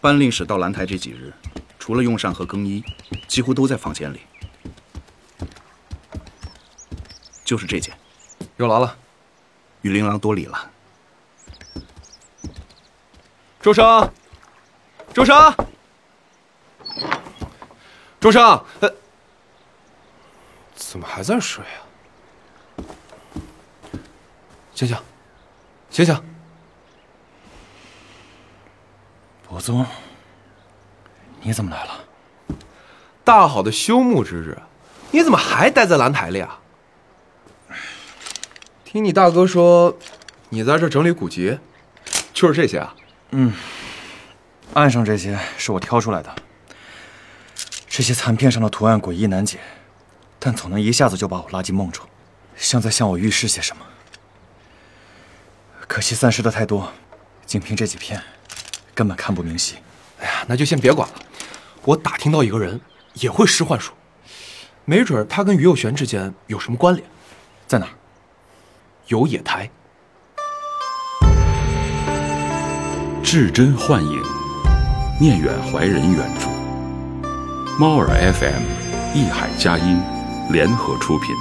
班令使到兰台这几日，除了用膳和更衣，几乎都在房间里。就是这件，有劳了，与琳琅多礼了。周生，周生，周生，呃，怎么还在睡啊？醒醒，醒醒！伯宗，你怎么来了？大好的休沐之日，你怎么还待在兰台里啊？听你大哥说，你在这整理古籍，就是这些啊？嗯，岸上这些是我挑出来的。这些残片上的图案诡异难解，但总能一下子就把我拉进梦中，像在向我预示些什么。可惜散失的太多，仅凭这几片，根本看不明细。哎呀，那就先别管了。我打听到一个人也会施幻术，没准他跟于右玄之间有什么关联。在哪儿？有野台。至真幻影，念远怀仁原著，猫耳 FM、艺海佳音联合出品，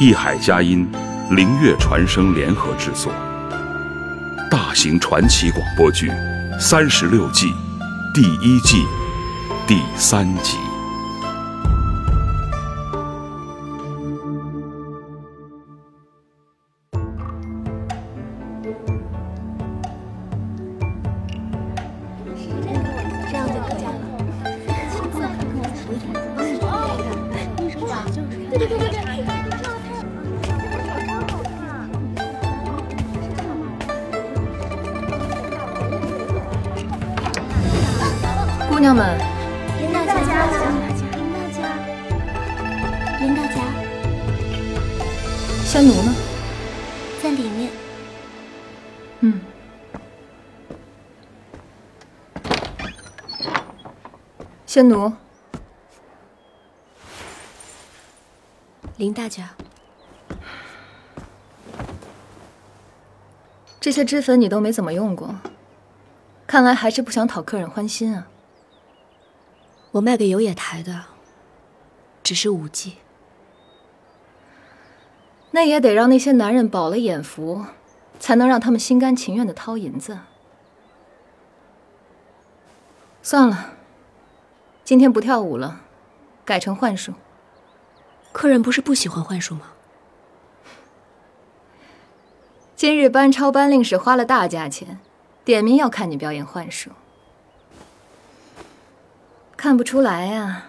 艺海佳音。灵乐传声联合制作，型传奇广播剧《三十六计》第一季第三集。娘们，林大家，林大家，林大家，仙奴呢？在里面。嗯。仙奴，林大家，这些脂粉你都没怎么用过，看来还是不想讨客人欢心啊。我卖给有野台的，只是舞技。那也得让那些男人饱了眼福，才能让他们心甘情愿的掏银子。算了，今天不跳舞了，改成幻术。客人不是不喜欢幻术吗？今日班超班令使花了大价钱，点名要看你表演幻术。看不出来呀，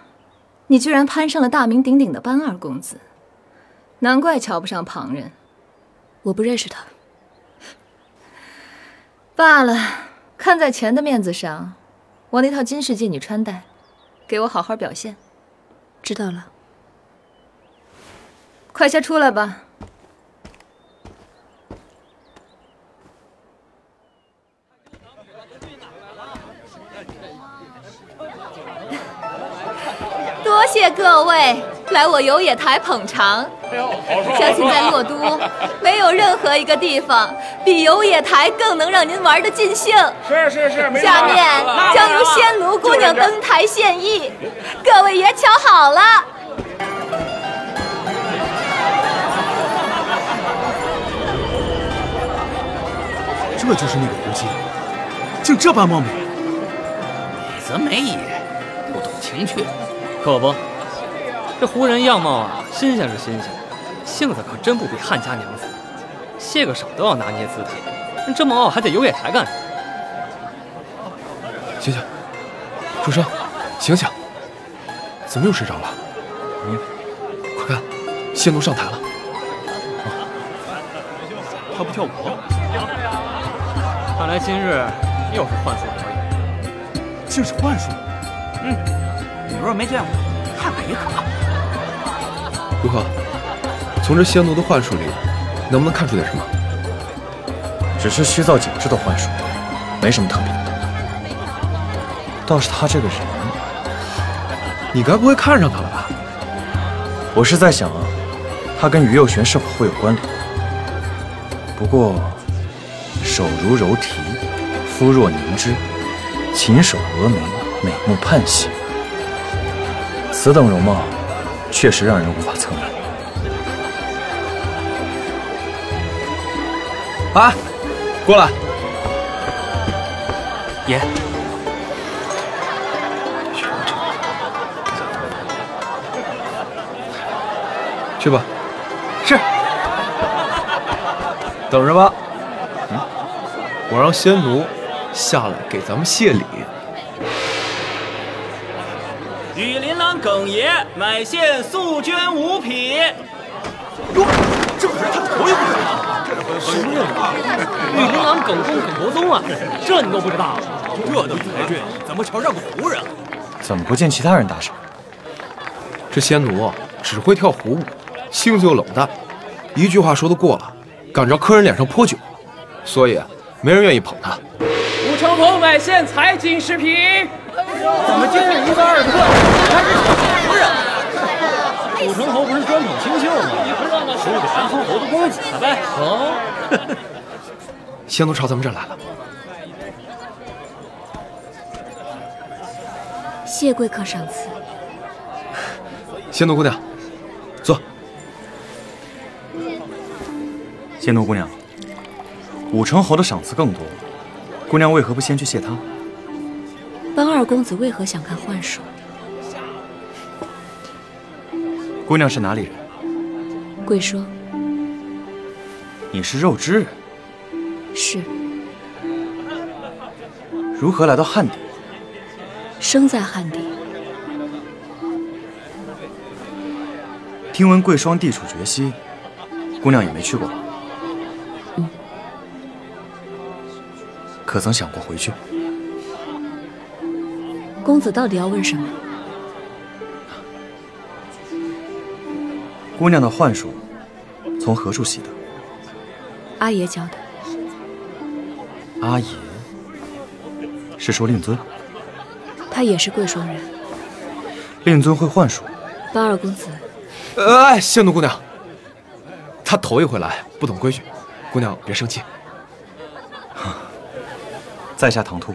你居然攀上了大名鼎鼎的班二公子，难怪瞧不上旁人。我不认识他。罢了，看在钱的面子上，我那套金饰借你穿戴，给我好好表现。知道了。快些出来吧。多谢各位来我游野台捧场。相信在洛都，没有任何一个地方比游野台更能让您玩的尽兴。是是是，下面将由仙奴姑娘登台献艺，各位也瞧好了。这就是那个胡姬，竟这般貌美。美则美也，不懂情趣。可不，这胡人样貌啊，新鲜是新鲜，性子可真不比汉家娘子，卸个手都要拿捏姿态，这么傲还得游野台干什么？醒醒，书生，醒醒，怎么又睡着了？嗯，快看，仙奴上台了。他不跳舞？看来今日又是幻术表演。竟是幻术？嗯。你若没见过，看看也可。如何？从这仙奴的幻术里，能不能看出点什么？只是虚造景致的幻术，没什么特别的。倒是他这个人，你该不会看上他了吧？我是在想，他跟于右玄是否会有关联？不过，手如柔荑，肤若凝脂，琴手峨眉，美目盼兮。此等容貌，确实让人无法测量。啊，过来，爷，去吧。是。等着吧。嗯，我让仙奴下来给咱们谢礼。买线素绢五匹。哟，这可是他头一回啊！什么人啊？羽林郎耿公耿国宗啊，这你都不知道？这等才俊怎么瞧上个胡人？怎么不见其他人搭上？这仙奴只会跳胡舞，性子又冷淡，一句话说得过了，敢朝客人脸上泼酒，所以没人愿意捧他。武成侯乃献财锦十匹。怎么今日一个二个，武成侯不是专捧清秀吗？输给南方侯的公子了呗。哦，仙奴朝咱们这儿来了。谢贵客赏赐。仙奴姑娘，坐。仙奴姑娘，武成侯的赏赐更多，姑娘为何不先去谢他？班二公子为何想看幻术？姑娘是哪里人？贵说你是肉汁人，是如何来到汉地？生在汉地，听闻贵霜地处绝西，姑娘也没去过吧？嗯。可曾想过回去？公子到底要问什么？姑娘的幻术从何处习得？阿爷教的。阿爷是说令尊？他也是贵霜人。令尊会幻术？八二公子，哎，仙奴姑娘，他头一回来，不懂规矩，姑娘别生气。在下唐突，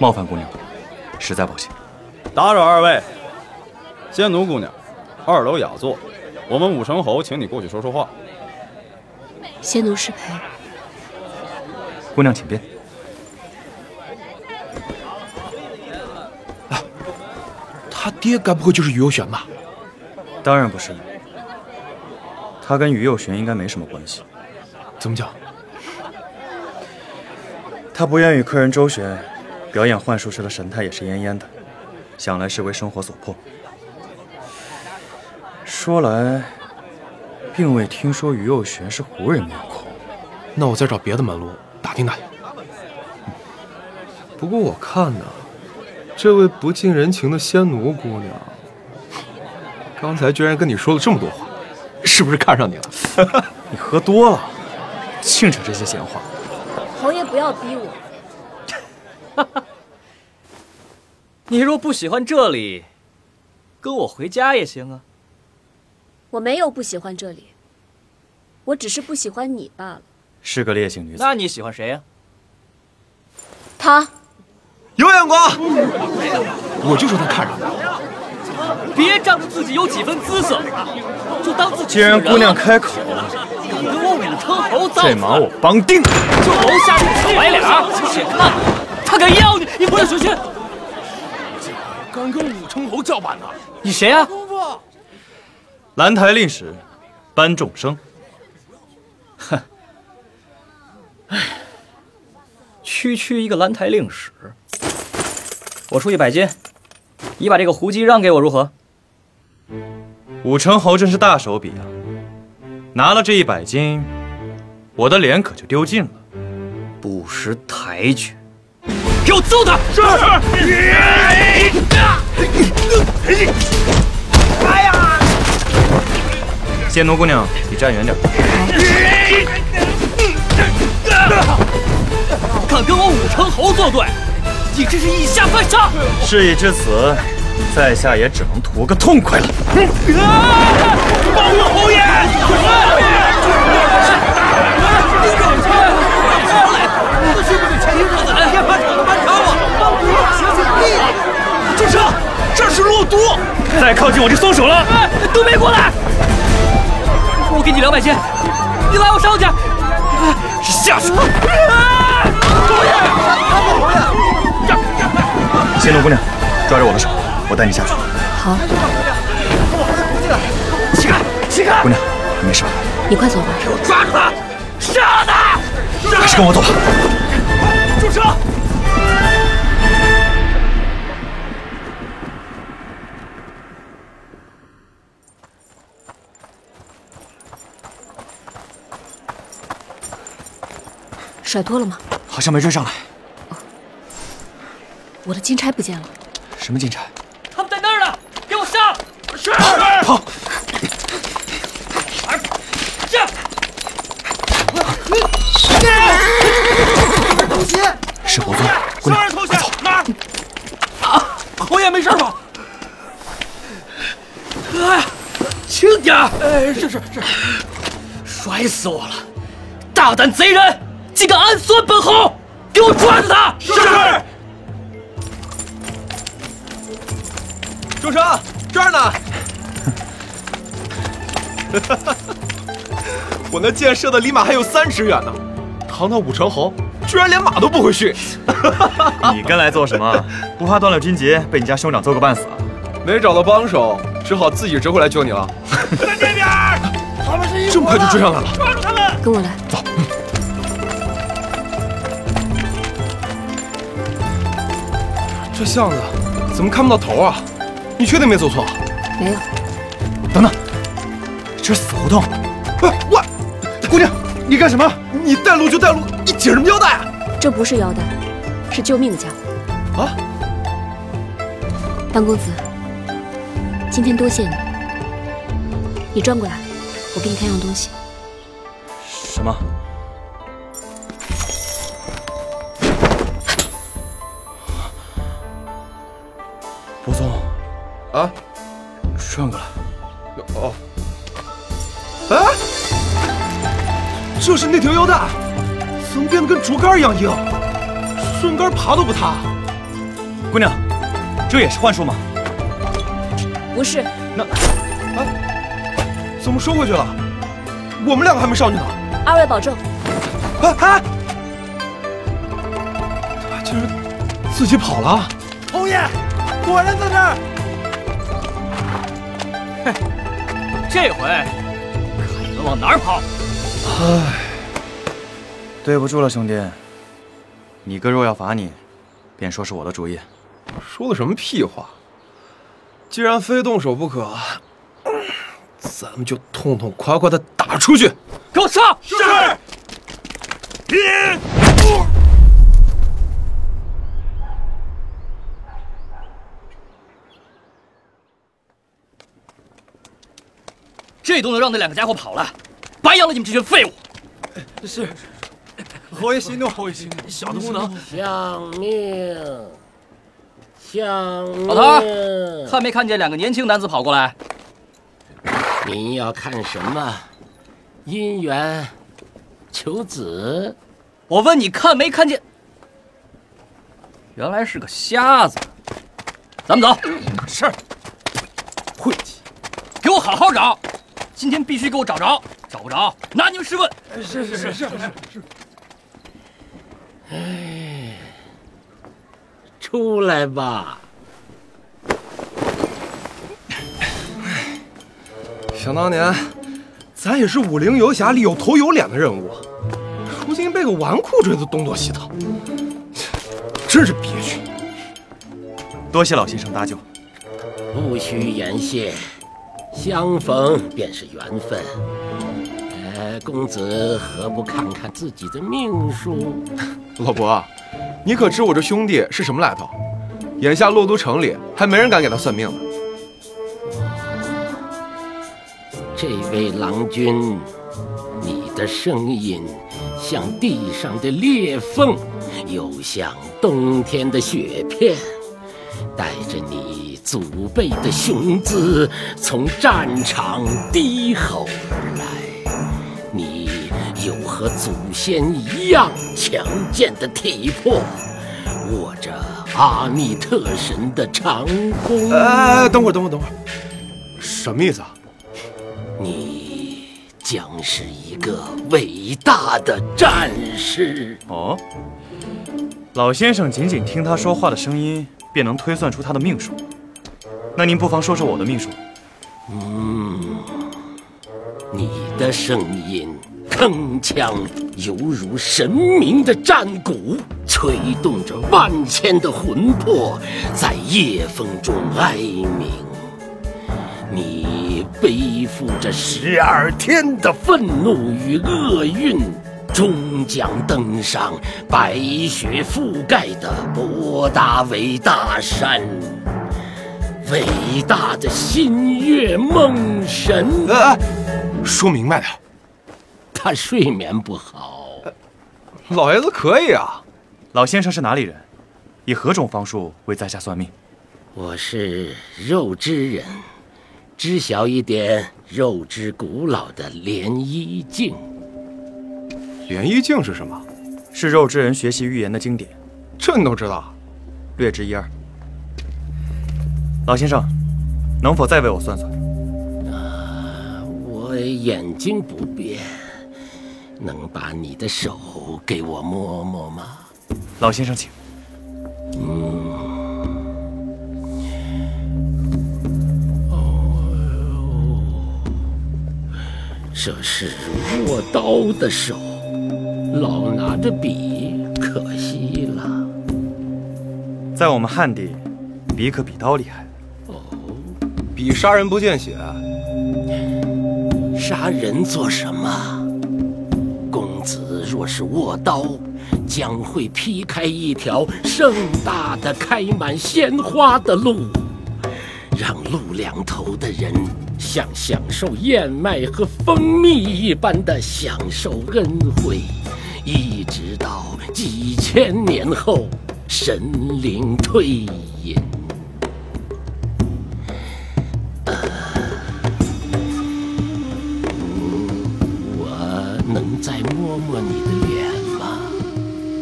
冒犯姑娘，实在抱歉。打扰二位，仙奴姑娘，二楼雅座，我们武成侯请你过去说说话。仙奴失陪。姑娘请便。他爹该不会就是于右玄吧？当然不是，他跟于右玄应该没什么关系。怎么讲？他不愿与客人周旋，表演幻术时的神态也是恹恹的，想来是为生活所迫。说来，并未听说于右玄是胡人面孔，那我再找别的门路打听打听。不过我看呢，这位不近人情的仙奴姑娘，刚才居然跟你说了这么多话，是不是看上你了？你喝多了，净扯这些闲话。侯爷不要逼我。你若不喜欢这里，跟我回家也行啊。我没有不喜欢这里，我只是不喜欢你罢了。是个烈性女子。那你喜欢谁呀、他有眼光，我就说他看上你。别仗着自己有几分姿色，就当自己。既然姑娘开口，敢跟我武成侯造这忙我帮定。就楼下那个小白脸儿，且看他敢要你！你不要小心！敢跟武成侯叫板呢？你谁啊？兰台令史班仲生。哼，唉，区区一个兰台令史，我出一百金，你把这个胡姬让给我如何？武成侯真是大手笔啊！拿了这一百金，我的脸可就丢尽了。不识抬举，给我揍他！是。仙奴姑娘你站远点儿敢跟我武成侯作对你这是以下犯上事已至此在下也只能图个痛快了保佑侯爷侯爷来你们是不是前住手这是落都再靠近我就松手了都别过来我给你两百斤，你拉我上去！下去！侯爷，侯爷！仙奴姑娘，抓着我的手，我带你下去。好。起开，起开！姑娘，你没事吧？你快走吧。给我抓住他！杀他！还是跟我走吧。甩脱了吗？好像没追上来。我的金钗不见了。什么金钗？他们在那儿呢！给我上！是。跑！下！偷袭！是。伯尊，姑娘，快走！哪？啊！侯爷没事吧？哎，轻点！哎，是。是。是。摔死我了！大胆贼人，竟敢暗算本侯！给我抓住他！是。住车，这儿呢。我那箭射的离马还有三尺远呢，堂堂武成侯，居然连马都不会驯。你跟来做什么？不怕断了军节，被你家兄长揍个半死啊？没找到帮手，只好自己折回来救你了。在这边，他们是一这么快就追上来了，抓住他们！跟我来，走。这巷子怎么看不到头啊？你确定没走错？没有。等等，这是死胡同。喂喂，姑娘，你干什么？你带路就带路，你解什么腰带啊？这不是腰带，是救命的家伙。啊！班公子，今天多谢你。你转过来，我给你看样东西。什么？转过来。哦。哎，这是那条腰带，怎么变得跟竹竿一样硬？顺杆爬都不塌。姑娘，这也是幻术吗？不是。那，啊，怎么收回去了？我们两个还没上去呢。二位保重。啊啊！他竟然自己跑了！侯爷，果然在这儿。嘿，这回看你们往哪儿跑！唉，对不住了，兄弟。你哥若要罚你，便说是我的主意。说的什么屁话！既然非动手不可，咱们就痛痛快快的打出去！给我上！是。这都能让那两个家伙跑了，白养了你们这群废物！是，侯爷息怒，侯爷息怒，小的无能。相命，相命。老头，看没看见两个年轻男子跑过来？您要看什么？姻缘，求子。我问你看没看见？原来是个瞎子。咱们走。是。晦气！给我好好找。今天必须给我找着，找不着拿你们试问。是是是是是是。哎，出来吧。想当年，咱也是武林游侠里有头有脸的人物，如今被个纨绔追得东躲西逃，真是憋屈。多谢老先生搭救。不需言谢。相逢便是缘分，呃，公子何不看看自己的命数？老伯，你可知我这兄弟是什么来头？眼下洛都城里还没人敢给他算命呢。这位郎君，你的声音像地上的裂缝，又像冬天的雪片，带着你。祖辈的雄姿从战场低吼而来，你有和祖先一样强健的体魄，握着阿密特神的长弓。哎，等会儿，等会儿，等会儿，什么意思啊？你将是一个伟大的战士。哦，老先生仅仅听他说话的声音，便能推算出他的命数。那您不妨说说我的命数。嗯，你的声音铿锵，犹如神明的战鼓，吹动着万千的魂魄，在夜风中哀鸣。你背负着十二天的愤怒与厄运，终将登上白雪覆盖的博达维大山。伟大的新月梦神，哎哎，说明白点。他睡眠不好。老爷子可以啊。老先生是哪里人？以何种方术为在下算命？我是肉之人，知晓一点肉之古老的连衣镜。连衣镜是什么？是肉之人学习预言的经典。这你都知道？略知一二。老先生，能否再为我算算？啊，我眼睛不便，能把你的手给我摸摸吗？老先生，请。嗯。哦，这是握刀的手，老拿着笔，可惜了。在我们汉地，笔可比刀厉害。比杀人不见血，杀人做什么？公子若是握刀，将会劈开一条盛大的、开满鲜花的路，让路两头的人像享受燕麦和蜂蜜一般的享受恩惠，一直到几千年后，神灵退隐。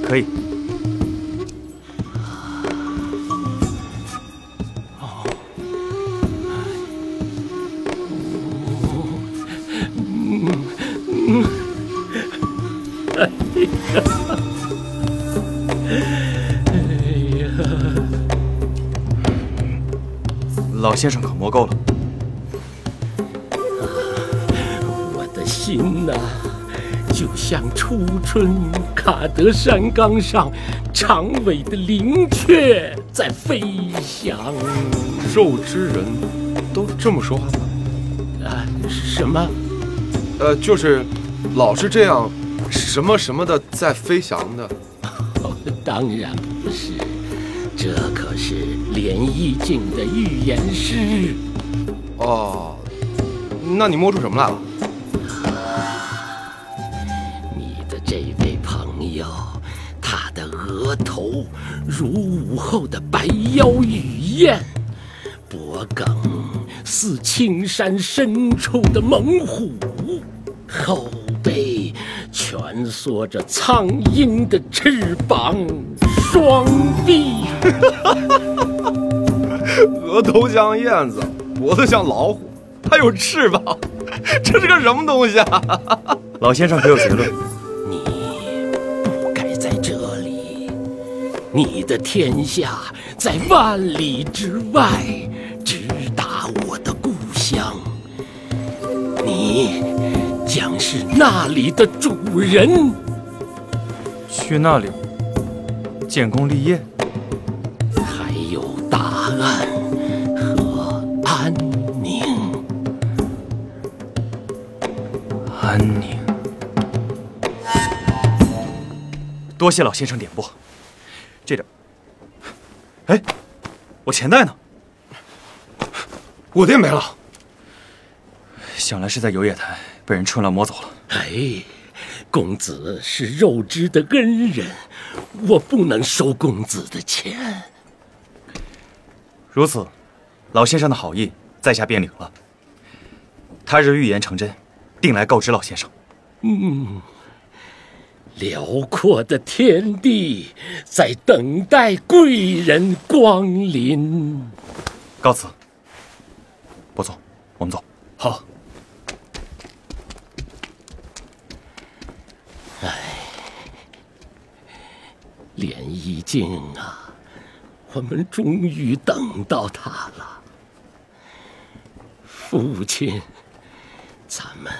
可以。哦，嗯嗯，哎呀，哎呀，老先生可摸够了。像初春卡德山岗上长尾的灵雀在飞翔。肉之人都这么说话吗？啊，什么？呃，就是老是这样，什么什么的在飞翔的。当然不是，这可是涟漪镜的预言师。哦，那你摸出什么来了？如午后的白腰雨燕，脖梗似青山深处的猛虎，后背蜷缩着苍鹰的翅膀，双臂 额头像燕子，脖子像老虎，还有翅膀，这是个什么东西啊？老先生可有结论？你的天下在万里之外，直达我的故乡。你将是那里的主人。去那里建功立业，还有答案和安宁。安宁。多谢老先生点拨。哎，我钱袋呢？我的也没了。想来是在游野台被人春兰摸走了。哎，公子是肉芝的恩人，我不能收公子的钱。如此，老先生的好意，在下便领了。他日预言成真，定来告知老先生。嗯，辽阔的天地在等待贵人光临。告辞。伯总，我们走。好。哎，连衣镜啊，我们终于等到他了，父亲，咱们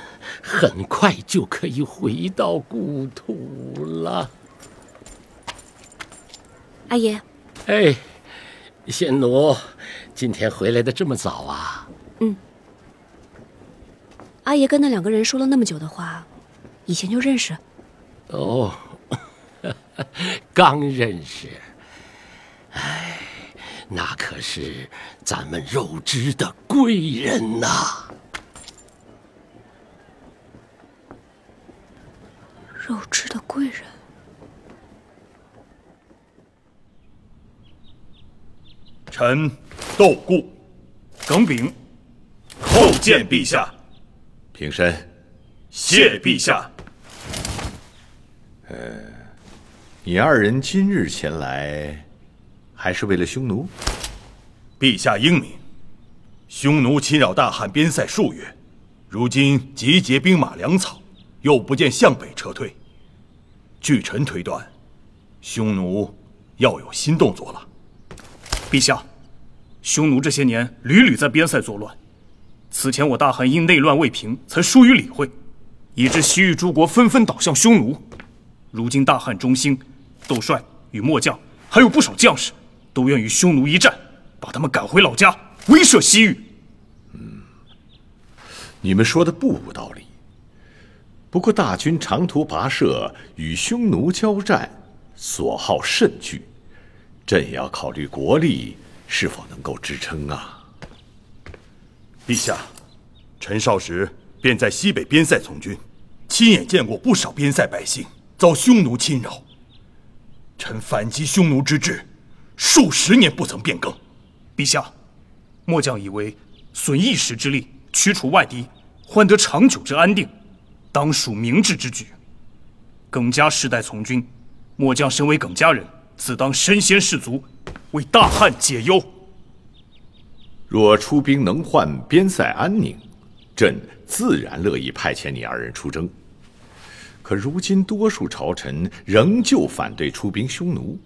很快就可以回到故土了。阿爷，哎，仙奴，今天回来的这么早啊？嗯。阿爷跟那两个人说了那么久的话，以前就认识？哦，刚认识。哎，那可是咱们肉汁的贵人呐！肉质的贵人。臣窦固，耿炳，叩见陛下。平身。谢陛下。呃，你二人今日前来，还是为了匈奴？陛下英明，匈奴侵扰大汉边塞数月，如今集结兵马粮草，又不见向北撤退。据臣推断，匈奴要有新动作了。陛下，匈奴这些年屡屡在边塞作乱，此前我大汉因内乱未平，才疏于理会，以致西域诸国纷纷倒向匈奴。如今大汉中兴，窦帅与末将还有不少将士，都愿与匈奴一战，把他们赶回老家，威慑西域。嗯，你们说的不无道理。不过大军长途跋涉与匈奴交战，所耗甚巨，朕也要考虑国力是否能够支撑啊。陛下，臣少时便在西北边塞从军，亲眼见过不少边塞百姓遭匈奴侵扰。臣反击匈奴之志，数十年不曾变更。陛下，末将以为损一时之力，驱除外敌，换得长久之安定。当属明智之举。耿家世代从军，末将身为耿家人，自当身先士卒，为大汉解忧。若出兵能换边塞安宁，朕自然乐意派遣你二人出征。可如今多数朝臣仍旧反对出兵匈奴，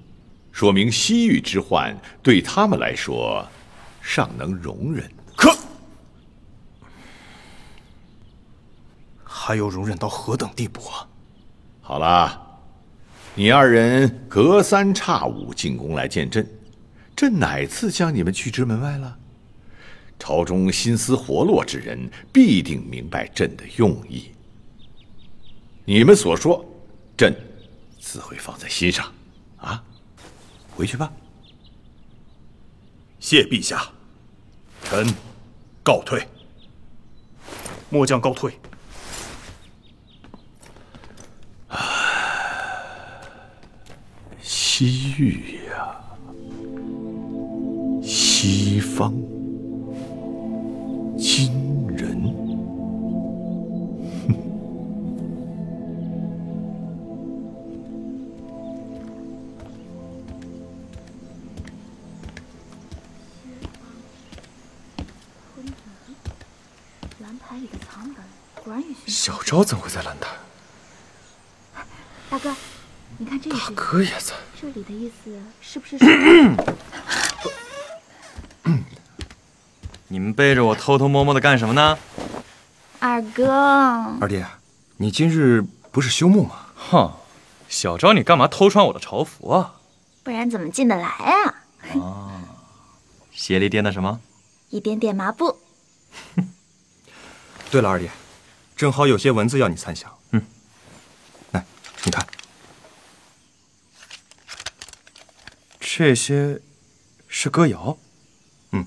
说明西域之患对他们来说尚能容忍。可。还要容忍到何等地步啊！好了，你二人隔三差五进宫来见朕，朕哪次将你们拒之门外了？朝中心思活络之人必定明白朕的用意。你们所说，朕自会放在心上。啊，回去吧。谢陛下，臣告退。末将告退。西域呀，西方，金人，小昭怎会在蓝台？大哥。你看这个，大哥也在。这里的意思是不是说？你们背着我偷偷摸摸的干什么呢？二哥，二弟，你今日不是休沐吗？哼，小昭，你干嘛偷穿我的朝服啊？不然怎么进得来啊？哦，鞋里垫的什么？一点点麻布。对了，二弟，正好有些文字要你参详。嗯，来，你看。这些是歌谣，嗯。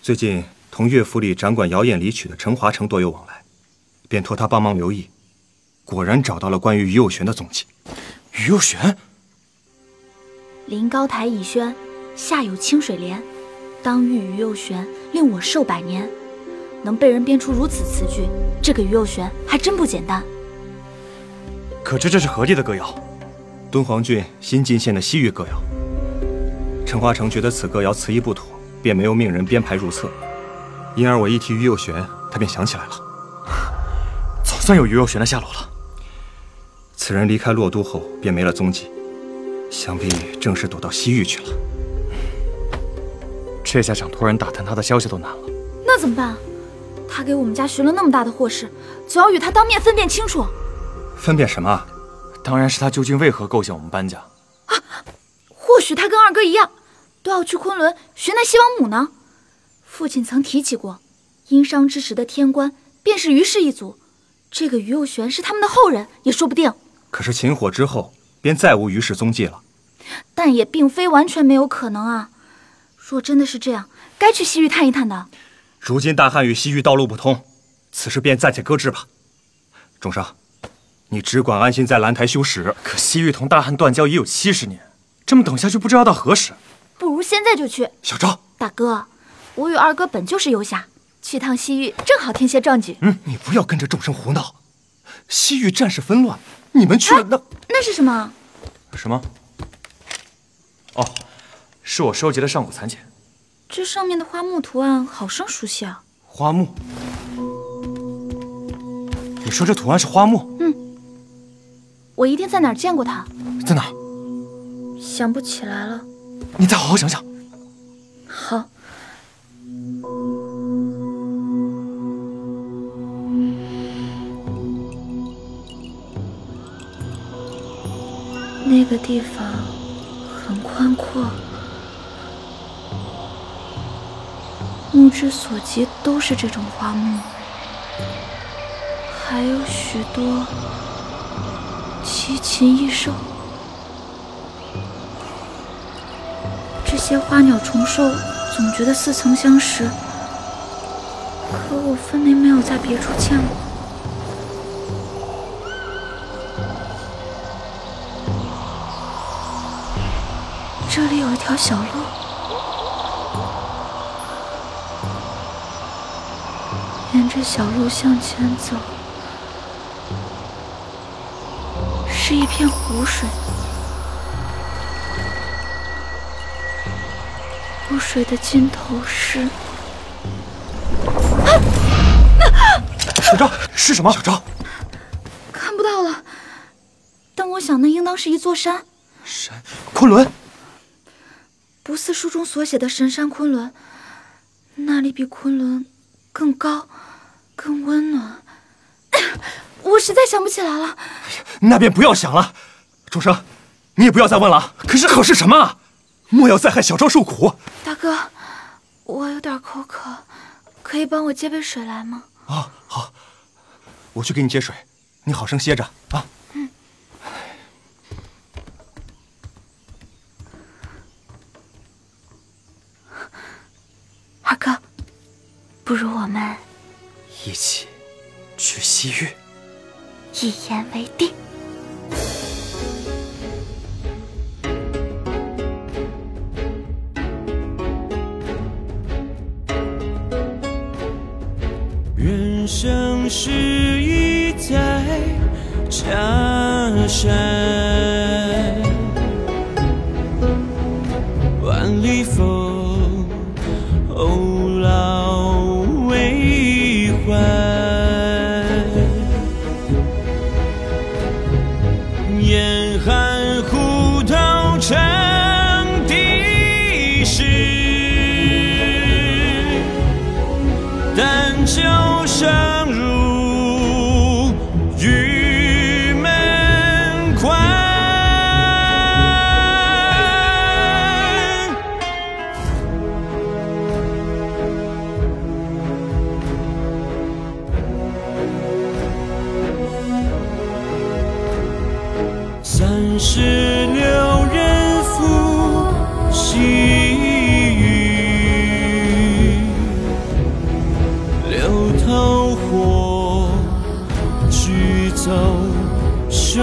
最近同乐府里掌管谣言离曲的陈华成多有往来，便托他帮忙留意，果然找到了关于于右旋的踪迹。于右旋，临高台已轩，下有清水莲，当遇于右旋，令我寿百年。能被人编出如此词句，这个于右旋还真不简单。可知这是何地的歌谣？敦煌郡新进献的西域歌谣。陈华成觉得此歌谣词意不妥，便没有命人编排入册。因而我一提于右旋，他便想起来了。总算有于右旋的下落了。此人离开洛都后便没了踪迹，想必正是躲到西域去了。这下想托人打探他的消息都难了。那怎么办？他给我们家寻了那么大的祸事，总要与他当面分辨清楚。分辨什么？当然是他究竟为何构陷我们班家。啊，或许他跟二哥一样，都要去昆仑寻那西王母呢。父亲曾提起过，殷商之时的天官便是于氏一族，这个于右旋是他们的后人也说不定。可是秦火之后，便再无于氏踪迹了。但也并非完全没有可能啊。若真的是这样，该去西域探一探的。如今大汉与西域道路不通，此事便暂且搁置吧。仲生，你只管安心在兰台修史。可西域同大汉断交已有七十年，这么等下去不知道到何时。不如现在就去。小昭，大哥，我与二哥本就是游侠，去趟西域正好添些壮举。嗯，你不要跟着众生胡闹。西域战事纷乱，你们去了那……那是什么？什么？哦，是我收集的上古残简。这上面的花木图案好生熟悉啊！花木？你说这图案是花木？嗯，我一定在哪儿见过他。在哪儿？想不起来了。你再好好想想。好。那个地方很宽阔。目之所及都是这种花木，还有许多奇禽异兽。这些花鸟虫兽总觉得似曾相识，可我分明没有在别处见过。这里有一条小路。沿着小路向前走，片湖水。湖水的尽头是……小昭，是什么？小昭，看不到了。但我想，那应当是一座山。山？昆仑？不似书中所写的神山昆仑，那里比昆仑更高。更温暖，我实在想不起来了。那便不要想了，钟生，你也不要再问了。可是，可是什么？莫要再害小昭受苦。大哥，我有点口渴，可以帮我接杯水来吗？啊，好，我去给你接水，你好生歇着啊。嗯。二哥，不如我们。一起去西域，一言为定。人生是一再茶山，火，去走雄